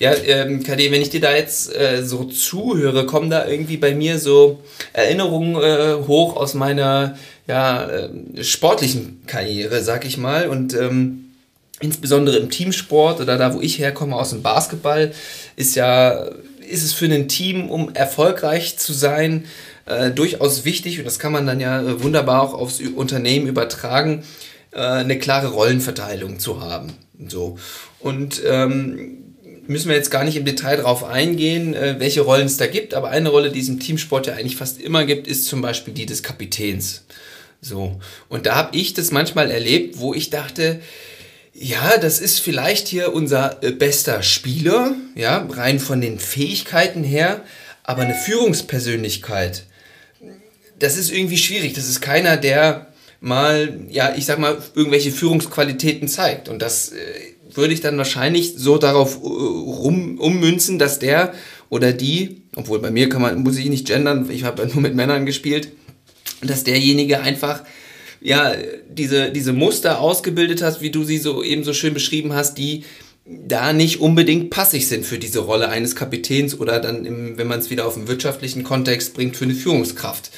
Ja, ähm, KD, wenn ich dir da jetzt äh, so zuhöre, kommen da irgendwie bei mir so Erinnerungen äh, hoch aus meiner ja, äh, sportlichen Karriere, sag ich mal. Und ähm, insbesondere im Teamsport oder da, wo ich herkomme, aus dem Basketball, ist ja, ist es für ein Team, um erfolgreich zu sein, äh, durchaus wichtig, und das kann man dann ja äh, wunderbar auch aufs Unternehmen übertragen, äh, eine klare Rollenverteilung zu haben. So. Und ähm, müssen wir jetzt gar nicht im Detail darauf eingehen, äh, welche Rollen es da gibt, aber eine Rolle, die es im Teamsport ja eigentlich fast immer gibt, ist zum Beispiel die des Kapitäns. So. Und da habe ich das manchmal erlebt, wo ich dachte, ja, das ist vielleicht hier unser äh, bester Spieler, ja, rein von den Fähigkeiten her, aber eine Führungspersönlichkeit, das ist irgendwie schwierig. Das ist keiner, der mal, ja, ich sag mal, irgendwelche Führungsqualitäten zeigt. Und das äh, würde ich dann wahrscheinlich so darauf äh, rum, ummünzen, dass der oder die, obwohl bei mir kann man, muss ich nicht gendern, ich habe nur mit Männern gespielt, dass derjenige einfach ja diese, diese Muster ausgebildet hat, wie du sie so eben so schön beschrieben hast, die da nicht unbedingt passig sind für diese Rolle eines Kapitäns oder dann, im, wenn man es wieder auf den wirtschaftlichen Kontext bringt, für eine Führungskraft.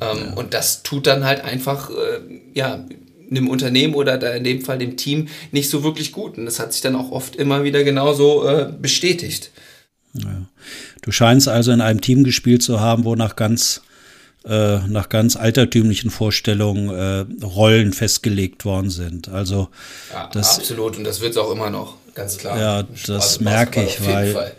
Ähm, ja. Und das tut dann halt einfach, äh, ja, einem Unternehmen oder da in dem Fall dem Team nicht so wirklich gut. Und das hat sich dann auch oft immer wieder genauso äh, bestätigt. Ja. Du scheinst also in einem Team gespielt zu haben, wo nach ganz äh, nach ganz altertümlichen Vorstellungen äh, Rollen festgelegt worden sind. Also ja, das, absolut und das wird es auch immer noch, ganz klar. Ja, das merke ich, weil Fall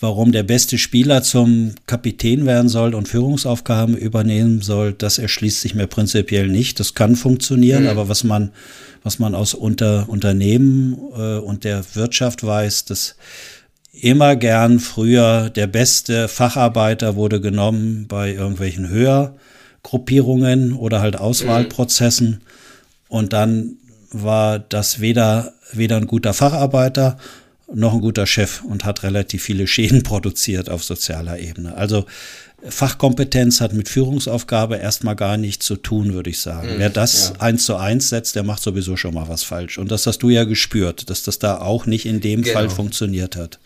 warum der beste Spieler zum Kapitän werden soll und Führungsaufgaben übernehmen soll, das erschließt sich mir prinzipiell nicht. Das kann funktionieren, mhm. aber was man, was man aus Unter Unternehmen äh, und der Wirtschaft weiß, dass immer gern früher der beste Facharbeiter wurde genommen bei irgendwelchen Höhergruppierungen oder halt Auswahlprozessen mhm. und dann war das weder, weder ein guter Facharbeiter noch ein guter Chef und hat relativ viele Schäden produziert auf sozialer Ebene. Also Fachkompetenz hat mit Führungsaufgabe erstmal gar nichts zu tun, würde ich sagen. Mhm, Wer das ja. eins zu eins setzt, der macht sowieso schon mal was falsch. Und das hast du ja gespürt, dass das da auch nicht in dem genau. Fall funktioniert hat.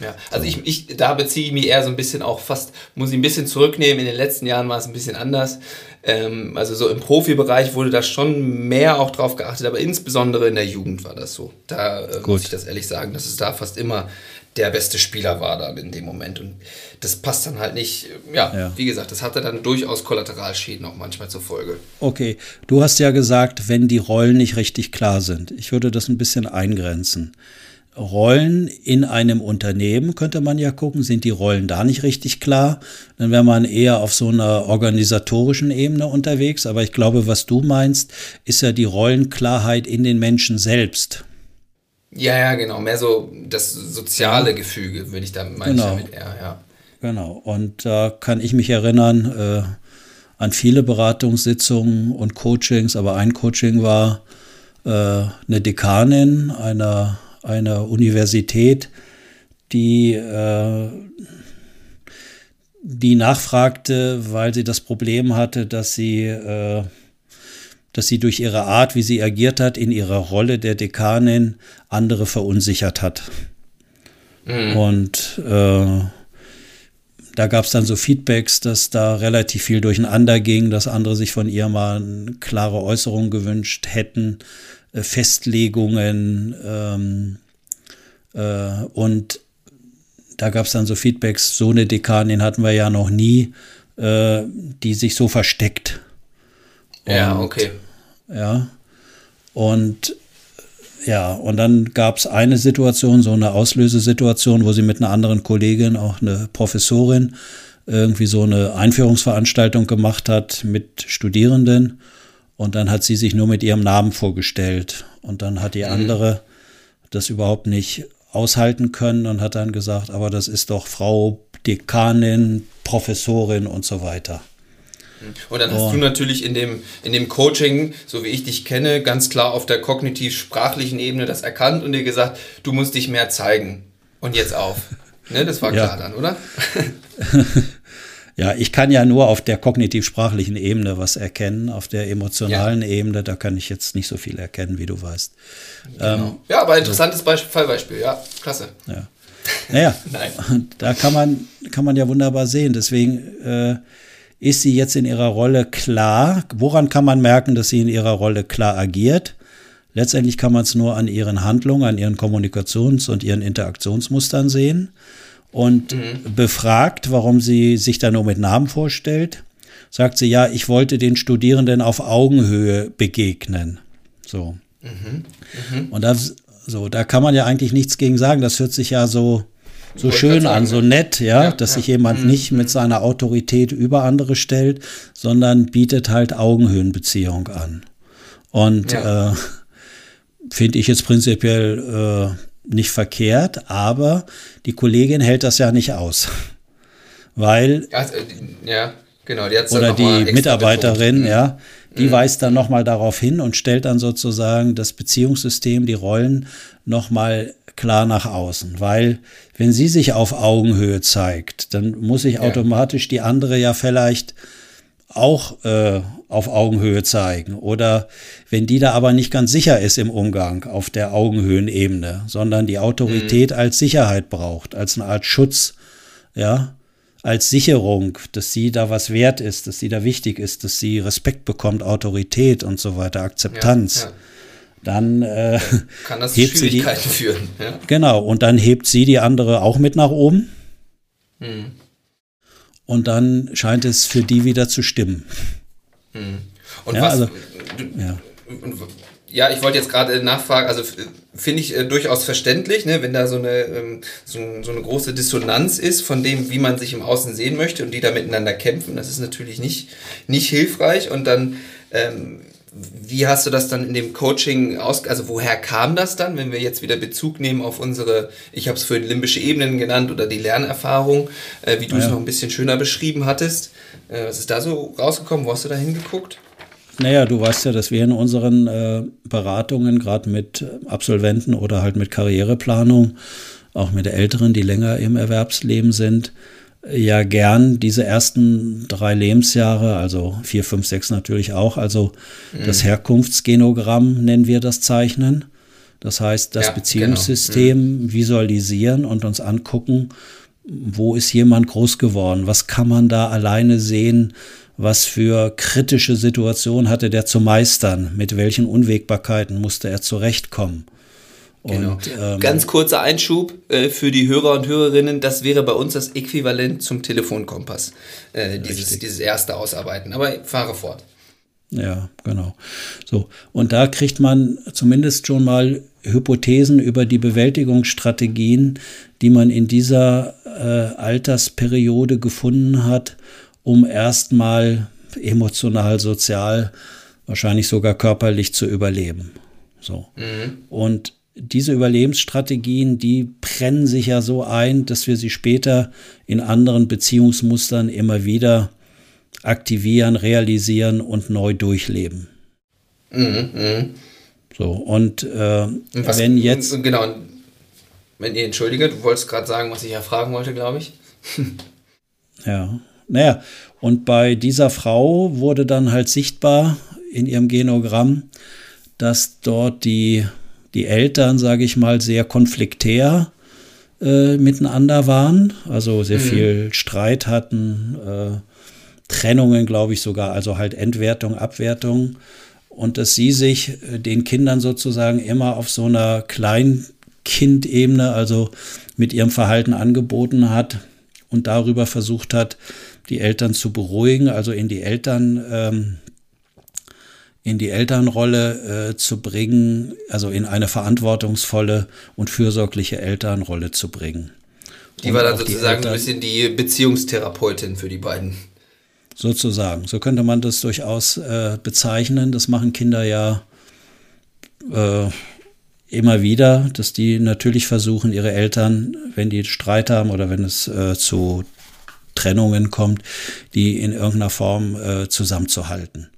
Ja, also ich, ich, da beziehe ich mich eher so ein bisschen auch fast, muss ich ein bisschen zurücknehmen. In den letzten Jahren war es ein bisschen anders. Ähm, also so im Profibereich wurde da schon mehr auch drauf geachtet, aber insbesondere in der Jugend war das so. Da äh, muss ich das ehrlich sagen, dass es da fast immer der beste Spieler war da in dem Moment. Und das passt dann halt nicht. Ja, ja, wie gesagt, das hatte dann durchaus Kollateralschäden auch manchmal zur Folge. Okay, du hast ja gesagt, wenn die Rollen nicht richtig klar sind. Ich würde das ein bisschen eingrenzen. Rollen in einem Unternehmen könnte man ja gucken, sind die Rollen da nicht richtig klar? Dann wäre man eher auf so einer organisatorischen Ebene unterwegs. Aber ich glaube, was du meinst, ist ja die Rollenklarheit in den Menschen selbst. Ja, ja, genau. Mehr so das soziale Gefüge, würde ich da meinen. Genau. Damit eher, ja. Genau. Und da kann ich mich erinnern äh, an viele Beratungssitzungen und Coachings, aber ein Coaching war äh, eine Dekanin einer einer Universität, die, äh, die nachfragte, weil sie das Problem hatte, dass sie, äh, dass sie durch ihre Art, wie sie agiert hat, in ihrer Rolle der Dekanin andere verunsichert hat. Mhm. Und äh, da gab es dann so Feedbacks, dass da relativ viel durcheinander ging, dass andere sich von ihr mal eine klare Äußerung gewünscht hätten, Festlegungen ähm, äh, und da gab es dann so Feedbacks, so eine Dekanin hatten wir ja noch nie, äh, die sich so versteckt. Und, ja, okay. Ja. Und ja, und dann gab es eine Situation, so eine Auslösesituation, wo sie mit einer anderen Kollegin, auch eine Professorin, irgendwie so eine Einführungsveranstaltung gemacht hat mit Studierenden. Und dann hat sie sich nur mit ihrem Namen vorgestellt. Und dann hat die mhm. andere das überhaupt nicht aushalten können und hat dann gesagt, aber das ist doch Frau Dekanin, Professorin und so weiter. Und dann hast oh. du natürlich in dem, in dem Coaching, so wie ich dich kenne, ganz klar auf der kognitiv-sprachlichen Ebene das erkannt und dir gesagt, du musst dich mehr zeigen. Und jetzt auf. ne, das war klar ja. dann, oder? Ja, ich kann ja nur auf der kognitiv-sprachlichen Ebene was erkennen, auf der emotionalen ja. Ebene, da kann ich jetzt nicht so viel erkennen, wie du weißt. Genau. Ähm, ja, aber interessantes Beispiel, Fallbeispiel, ja, klasse. Ja. Naja, da kann man, kann man ja wunderbar sehen. Deswegen äh, ist sie jetzt in ihrer Rolle klar. Woran kann man merken, dass sie in ihrer Rolle klar agiert? Letztendlich kann man es nur an ihren Handlungen, an ihren Kommunikations- und ihren Interaktionsmustern sehen. Und mhm. befragt, warum sie sich da nur mit Namen vorstellt, sagt sie, ja, ich wollte den Studierenden auf Augenhöhe begegnen. So. Mhm. Mhm. Und das, so, da kann man ja eigentlich nichts gegen sagen. Das hört sich ja so, so schön an, so nett, ja, ja dass ja. sich jemand mhm. nicht mit mhm. seiner Autorität über andere stellt, sondern bietet halt Augenhöhenbeziehung an. Und ja. äh, finde ich jetzt prinzipiell äh, nicht verkehrt, aber die Kollegin hält das ja nicht aus. Weil. Ja, genau, die Oder die Mitarbeiterin, ja, die mhm. weist dann nochmal darauf hin und stellt dann sozusagen das Beziehungssystem, die Rollen nochmal klar nach außen. Weil wenn sie sich auf Augenhöhe zeigt, dann muss sich ja. automatisch die andere ja vielleicht auch äh, auf Augenhöhe zeigen. Oder wenn die da aber nicht ganz sicher ist im Umgang auf der Augenhöhenebene, sondern die Autorität mhm. als Sicherheit braucht, als eine Art Schutz, ja, als Sicherung, dass sie da was wert ist, dass sie da wichtig ist, dass sie Respekt bekommt, Autorität und so weiter, Akzeptanz. Ja, ja. Dann äh, kann das hebt Schwierigkeiten sie die, führen. Ja. Genau, und dann hebt sie die andere auch mit nach oben. Mhm. Und dann scheint es für die wieder zu stimmen. Mhm. Und was, also, ja ja, ich wollte jetzt gerade nachfragen, also finde ich äh, durchaus verständlich, ne, wenn da so eine, ähm, so, so, eine große Dissonanz ist von dem, wie man sich im Außen sehen möchte und die da miteinander kämpfen. Das ist natürlich nicht, nicht hilfreich. Und dann, ähm, wie hast du das dann in dem Coaching aus, also woher kam das dann, wenn wir jetzt wieder Bezug nehmen auf unsere, ich habe es für limbische Ebenen genannt oder die Lernerfahrung, äh, wie du ja. es noch ein bisschen schöner beschrieben hattest. Äh, was ist da so rausgekommen? Wo hast du da hingeguckt? Naja, du weißt ja, dass wir in unseren äh, Beratungen, gerade mit Absolventen oder halt mit Karriereplanung, auch mit Älteren, die länger im Erwerbsleben sind, ja gern diese ersten drei Lebensjahre, also vier, fünf, sechs natürlich auch, also mhm. das Herkunftsgenogramm nennen wir das Zeichnen. Das heißt, das ja, Beziehungssystem genau. mhm. visualisieren und uns angucken, wo ist jemand groß geworden? Was kann man da alleine sehen? was für kritische Situationen hatte der zu meistern, mit welchen Unwägbarkeiten musste er zurechtkommen. Genau. Und, ähm, Ganz kurzer Einschub äh, für die Hörer und Hörerinnen, das wäre bei uns das Äquivalent zum Telefonkompass, äh, dieses, dieses erste Ausarbeiten. Aber fahre fort. Ja, genau. So, und da kriegt man zumindest schon mal Hypothesen über die Bewältigungsstrategien, die man in dieser äh, Altersperiode gefunden hat, um erstmal emotional, sozial, wahrscheinlich sogar körperlich zu überleben. So. Mhm. Und diese Überlebensstrategien, die brennen sich ja so ein, dass wir sie später in anderen Beziehungsmustern immer wieder aktivieren, realisieren und neu durchleben. Mhm, mh. So, und äh, was, wenn jetzt. Genau, wenn ihr entschuldige, du wolltest gerade sagen, was ich ja fragen wollte, glaube ich. ja. Naja, und bei dieser Frau wurde dann halt sichtbar in ihrem Genogramm, dass dort die, die Eltern, sage ich mal, sehr konfliktär äh, miteinander waren, also sehr mhm. viel Streit hatten, äh, Trennungen, glaube ich sogar, also halt Entwertung, Abwertung. Und dass sie sich äh, den Kindern sozusagen immer auf so einer Kleinkindebene, also mit ihrem Verhalten angeboten hat und darüber versucht hat, die Eltern zu beruhigen, also in die Eltern ähm, in die Elternrolle äh, zu bringen, also in eine verantwortungsvolle und fürsorgliche Elternrolle zu bringen. Die war dann sozusagen ein bisschen die Beziehungstherapeutin für die beiden. Sozusagen, so könnte man das durchaus äh, bezeichnen. Das machen Kinder ja äh, immer wieder, dass die natürlich versuchen, ihre Eltern, wenn die Streit haben oder wenn es äh, zu Trennungen kommt, die in irgendeiner Form äh, zusammenzuhalten.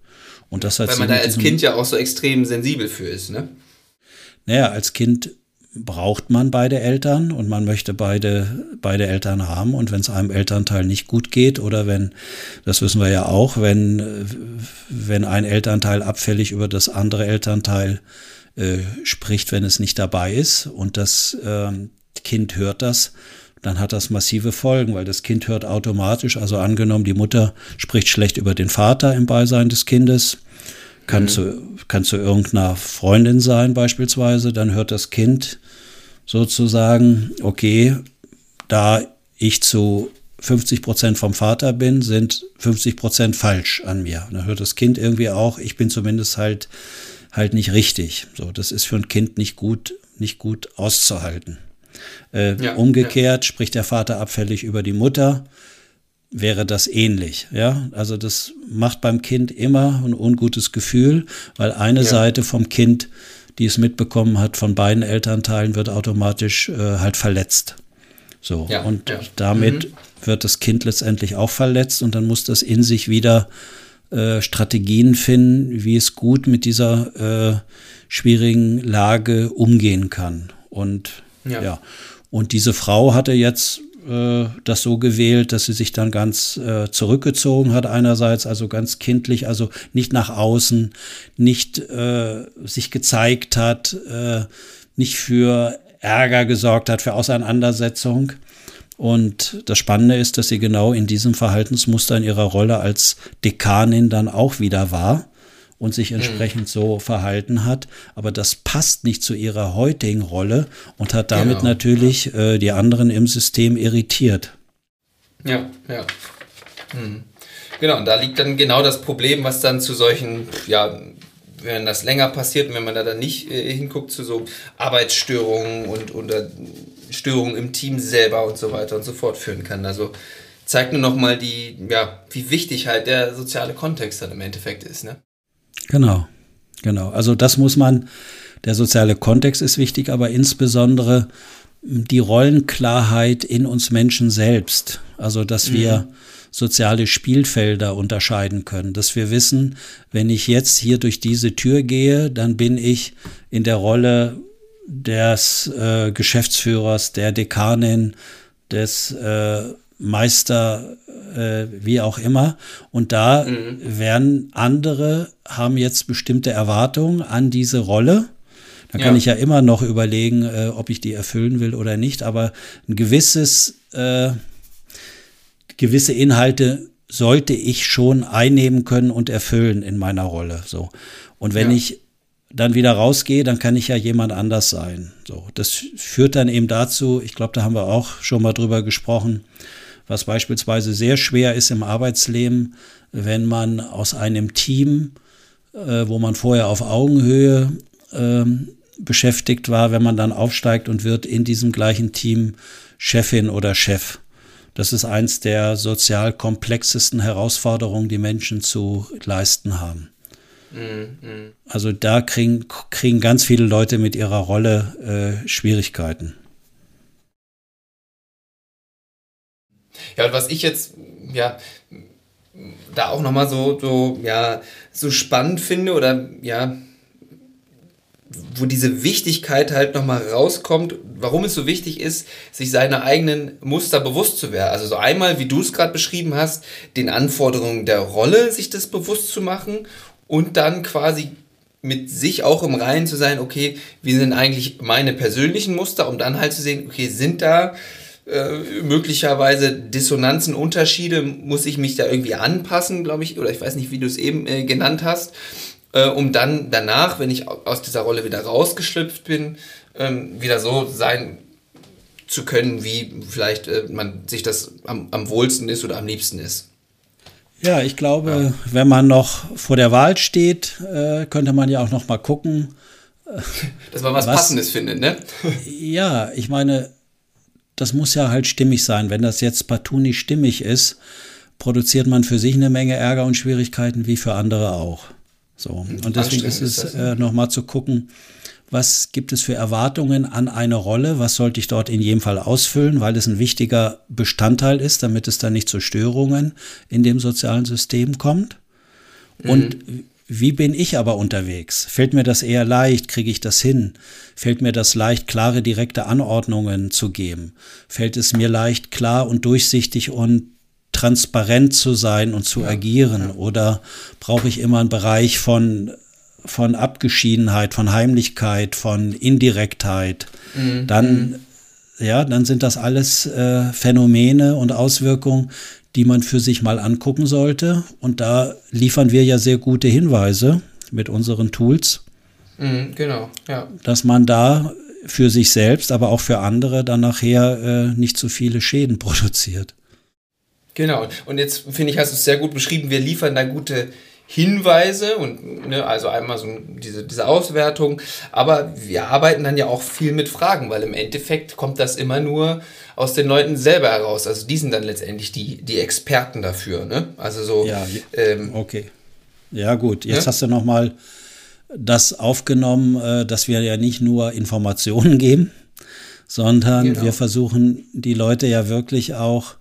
Und das hat Weil man da als Kind ja auch so extrem sensibel für ist, ne? Naja, als Kind braucht man beide Eltern und man möchte beide, beide Eltern haben. Und wenn es einem Elternteil nicht gut geht oder wenn, das wissen wir ja auch, wenn, wenn ein Elternteil abfällig über das andere Elternteil äh, spricht, wenn es nicht dabei ist und das äh, Kind hört das, dann hat das massive Folgen, weil das Kind hört automatisch, also angenommen, die Mutter spricht schlecht über den Vater im Beisein des Kindes, kann, mhm. zu, kann zu irgendeiner Freundin sein beispielsweise, dann hört das Kind sozusagen, okay, da ich zu 50 Prozent vom Vater bin, sind 50 Prozent falsch an mir. Und dann hört das Kind irgendwie auch, ich bin zumindest halt, halt nicht richtig. So, das ist für ein Kind nicht gut, nicht gut auszuhalten. Äh, ja, umgekehrt ja. spricht der Vater abfällig über die Mutter, wäre das ähnlich. Ja, also das macht beim Kind immer ein ungutes Gefühl, weil eine ja. Seite vom Kind, die es mitbekommen hat, von beiden Elternteilen wird automatisch äh, halt verletzt. So, und damit mhm. wird das Kind letztendlich auch verletzt und dann muss das in sich wieder äh, Strategien finden, wie es gut mit dieser äh, schwierigen Lage umgehen kann. Und ja. ja. Und diese Frau hatte jetzt äh, das so gewählt, dass sie sich dann ganz äh, zurückgezogen hat einerseits, also ganz kindlich, also nicht nach außen, nicht äh, sich gezeigt hat, äh, nicht für Ärger gesorgt hat, für Auseinandersetzung. Und das Spannende ist, dass sie genau in diesem Verhaltensmuster in ihrer Rolle als Dekanin dann auch wieder war und sich entsprechend mhm. so verhalten hat. Aber das passt nicht zu ihrer heutigen Rolle und hat damit genau. natürlich äh, die anderen im System irritiert. Ja, ja. Mhm. Genau, und da liegt dann genau das Problem, was dann zu solchen, ja, wenn das länger passiert und wenn man da dann nicht äh, hinguckt, zu so Arbeitsstörungen und oder Störungen im Team selber und so weiter und so fort führen kann. Also zeigt nur nochmal die, ja, wie wichtig halt der soziale Kontext dann im Endeffekt ist, ne? Genau, genau. Also das muss man, der soziale Kontext ist wichtig, aber insbesondere die Rollenklarheit in uns Menschen selbst. Also dass mhm. wir soziale Spielfelder unterscheiden können, dass wir wissen, wenn ich jetzt hier durch diese Tür gehe, dann bin ich in der Rolle des äh, Geschäftsführers, der Dekanin, des äh, Meister, äh, wie auch immer. Und da mhm. werden andere, haben jetzt bestimmte Erwartungen an diese Rolle. Da kann ja. ich ja immer noch überlegen, äh, ob ich die erfüllen will oder nicht. Aber ein gewisses, äh, gewisse Inhalte sollte ich schon einnehmen können und erfüllen in meiner Rolle. So. Und wenn ja. ich dann wieder rausgehe, dann kann ich ja jemand anders sein. So, das führt dann eben dazu, ich glaube, da haben wir auch schon mal drüber gesprochen, was beispielsweise sehr schwer ist im Arbeitsleben, wenn man aus einem Team, äh, wo man vorher auf Augenhöhe äh, beschäftigt war, wenn man dann aufsteigt und wird in diesem gleichen Team Chefin oder Chef. Das ist eins der sozial komplexesten Herausforderungen, die Menschen zu leisten haben. Mhm. Also da kriegen, kriegen ganz viele Leute mit ihrer Rolle äh, Schwierigkeiten. Ja, und was ich jetzt, ja, da auch nochmal so, so, ja, so spannend finde oder, ja, wo diese Wichtigkeit halt nochmal rauskommt, warum es so wichtig ist, sich seiner eigenen Muster bewusst zu werden. Also so einmal, wie du es gerade beschrieben hast, den Anforderungen der Rolle sich das bewusst zu machen und dann quasi mit sich auch im Reinen zu sein, okay, wie sind eigentlich meine persönlichen Muster, um dann halt zu sehen, okay, sind da äh, möglicherweise Dissonanzen, Unterschiede, muss ich mich da irgendwie anpassen, glaube ich, oder ich weiß nicht, wie du es eben äh, genannt hast, äh, um dann danach, wenn ich aus dieser Rolle wieder rausgeschlüpft bin, ähm, wieder so sein zu können, wie vielleicht äh, man sich das am, am wohlsten ist oder am liebsten ist. Ja, ich glaube, ja. wenn man noch vor der Wahl steht, äh, könnte man ja auch noch mal gucken, dass man was, was Passendes findet, ne? ja, ich meine, das muss ja halt stimmig sein. Wenn das jetzt partout nicht stimmig ist, produziert man für sich eine Menge Ärger und Schwierigkeiten, wie für andere auch. So. Und deswegen ist es äh, nochmal zu gucken, was gibt es für Erwartungen an eine Rolle, was sollte ich dort in jedem Fall ausfüllen, weil es ein wichtiger Bestandteil ist, damit es dann nicht zu Störungen in dem sozialen System kommt. Und mhm. Wie bin ich aber unterwegs? Fällt mir das eher leicht? Kriege ich das hin? Fällt mir das leicht, klare, direkte Anordnungen zu geben? Fällt es mir leicht, klar und durchsichtig und transparent zu sein und zu ja, agieren? Oder brauche ich immer einen Bereich von, von Abgeschiedenheit, von Heimlichkeit, von Indirektheit? Mhm. Dann mhm. ja, dann sind das alles äh, Phänomene und Auswirkungen, die man für sich mal angucken sollte. Und da liefern wir ja sehr gute Hinweise mit unseren Tools. Mhm, genau, ja. Dass man da für sich selbst, aber auch für andere dann nachher äh, nicht zu viele Schäden produziert. Genau. Und jetzt finde ich, hast du es sehr gut beschrieben. Wir liefern da gute Hinweise und ne, also einmal so diese, diese Auswertung, aber wir arbeiten dann ja auch viel mit Fragen, weil im Endeffekt kommt das immer nur aus den Leuten selber heraus. Also die sind dann letztendlich die, die Experten dafür. Ne? Also so. Ja, ähm, okay. Ja gut, jetzt ne? hast du noch mal das aufgenommen, äh, dass wir ja nicht nur Informationen geben, sondern genau. wir versuchen die Leute ja wirklich auch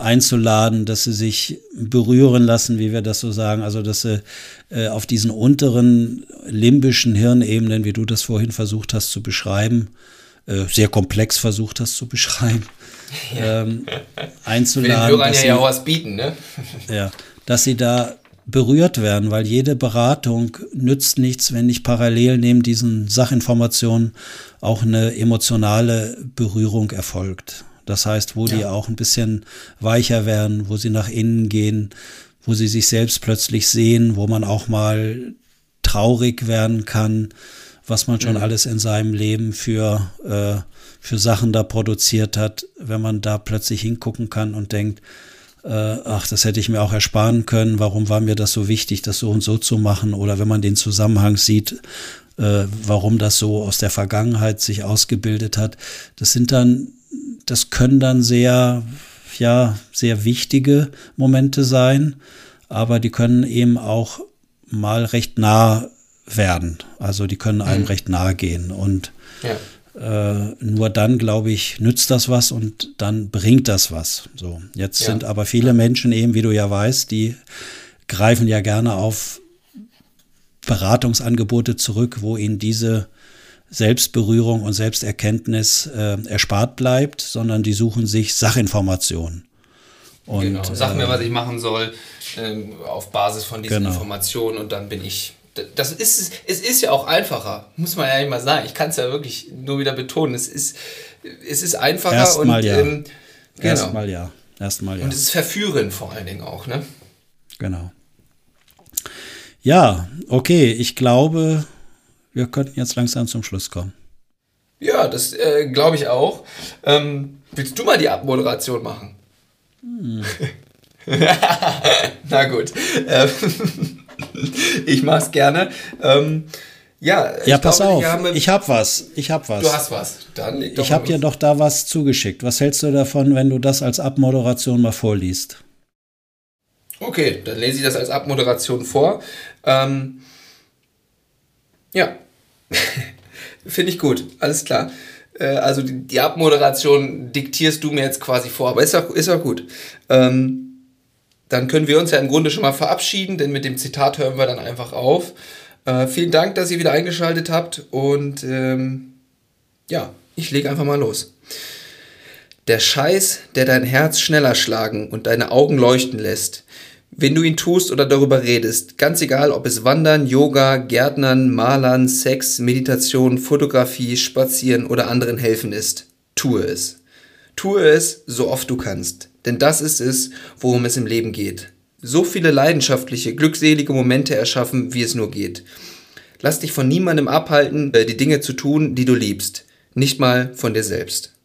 einzuladen, dass sie sich berühren lassen, wie wir das so sagen, also dass sie äh, auf diesen unteren limbischen Hirnebenen, wie du das vorhin versucht hast zu beschreiben, äh, sehr komplex versucht hast zu beschreiben, ja. ähm, einzuladen. Will den Hörern ja, sie, ja auch was bieten, ne? ja, dass sie da berührt werden, weil jede Beratung nützt nichts, wenn nicht parallel neben diesen Sachinformationen auch eine emotionale Berührung erfolgt. Das heißt, wo ja. die auch ein bisschen weicher werden, wo sie nach innen gehen, wo sie sich selbst plötzlich sehen, wo man auch mal traurig werden kann, was man schon mhm. alles in seinem Leben für, äh, für Sachen da produziert hat, wenn man da plötzlich hingucken kann und denkt, äh, ach, das hätte ich mir auch ersparen können, warum war mir das so wichtig, das so und so zu machen? Oder wenn man den Zusammenhang sieht, äh, warum das so aus der Vergangenheit sich ausgebildet hat. Das sind dann das können dann sehr, ja, sehr wichtige Momente sein, aber die können eben auch mal recht nah werden. Also die können einem mhm. recht nahe gehen. Und ja. äh, nur dann, glaube ich, nützt das was und dann bringt das was. So, jetzt ja. sind aber viele ja. Menschen eben, wie du ja weißt, die greifen ja gerne auf Beratungsangebote zurück, wo ihnen diese Selbstberührung und Selbsterkenntnis äh, erspart bleibt, sondern die suchen sich Sachinformationen. Und, genau, sag mir, äh, was ich machen soll, ähm, auf Basis von diesen genau. Informationen und dann bin ich. Das ist, es ist ja auch einfacher, muss man ja nicht mal sagen. Ich kann es ja wirklich nur wieder betonen. Es ist, es ist einfacher Erstmal und ja. Ähm, genau. Erstmal ja. Erstmal ja. Und es ist verführend vor allen Dingen auch, ne? Genau. Ja, okay, ich glaube, wir könnten jetzt langsam zum Schluss kommen. Ja, das äh, glaube ich auch. Ähm, willst du mal die Abmoderation machen? Hm. Na gut. Ähm, ich mache es gerne. Ähm, ja, ja pass glaube, auf. ich habe was. Ich habe was. Du hast was. Dann ich habe dir doch da was zugeschickt. Was hältst du davon, wenn du das als Abmoderation mal vorliest? Okay, dann lese ich das als Abmoderation vor. Ähm, ja, Finde ich gut, alles klar. Äh, also die, Abmoderation diktierst du mir jetzt quasi vor, aber ist auch, ist auch gut. Ähm, dann können wir uns ja im Grunde schon mal verabschieden, denn mit dem Zitat hören wir dann einfach auf. Äh, vielen Dank, dass ihr wieder eingeschaltet habt und ähm, ja, ich lege einfach mal los. Der Scheiß, der dein Herz schneller schlagen und deine Augen leuchten lässt, wenn du ihn tust oder darüber redest, ganz egal, ob es Wandern, Yoga, Gärtnern, Malern, Sex, Meditation, Fotografie, Spazieren oder anderen helfen ist, tue es. Tue es, so oft du kannst, denn das ist es, worum es im Leben geht. So viele leidenschaftliche, glückselige Momente erschaffen, wie es nur geht. Lass dich von niemandem abhalten, die Dinge zu tun, die du liebst, nicht mal von dir selbst.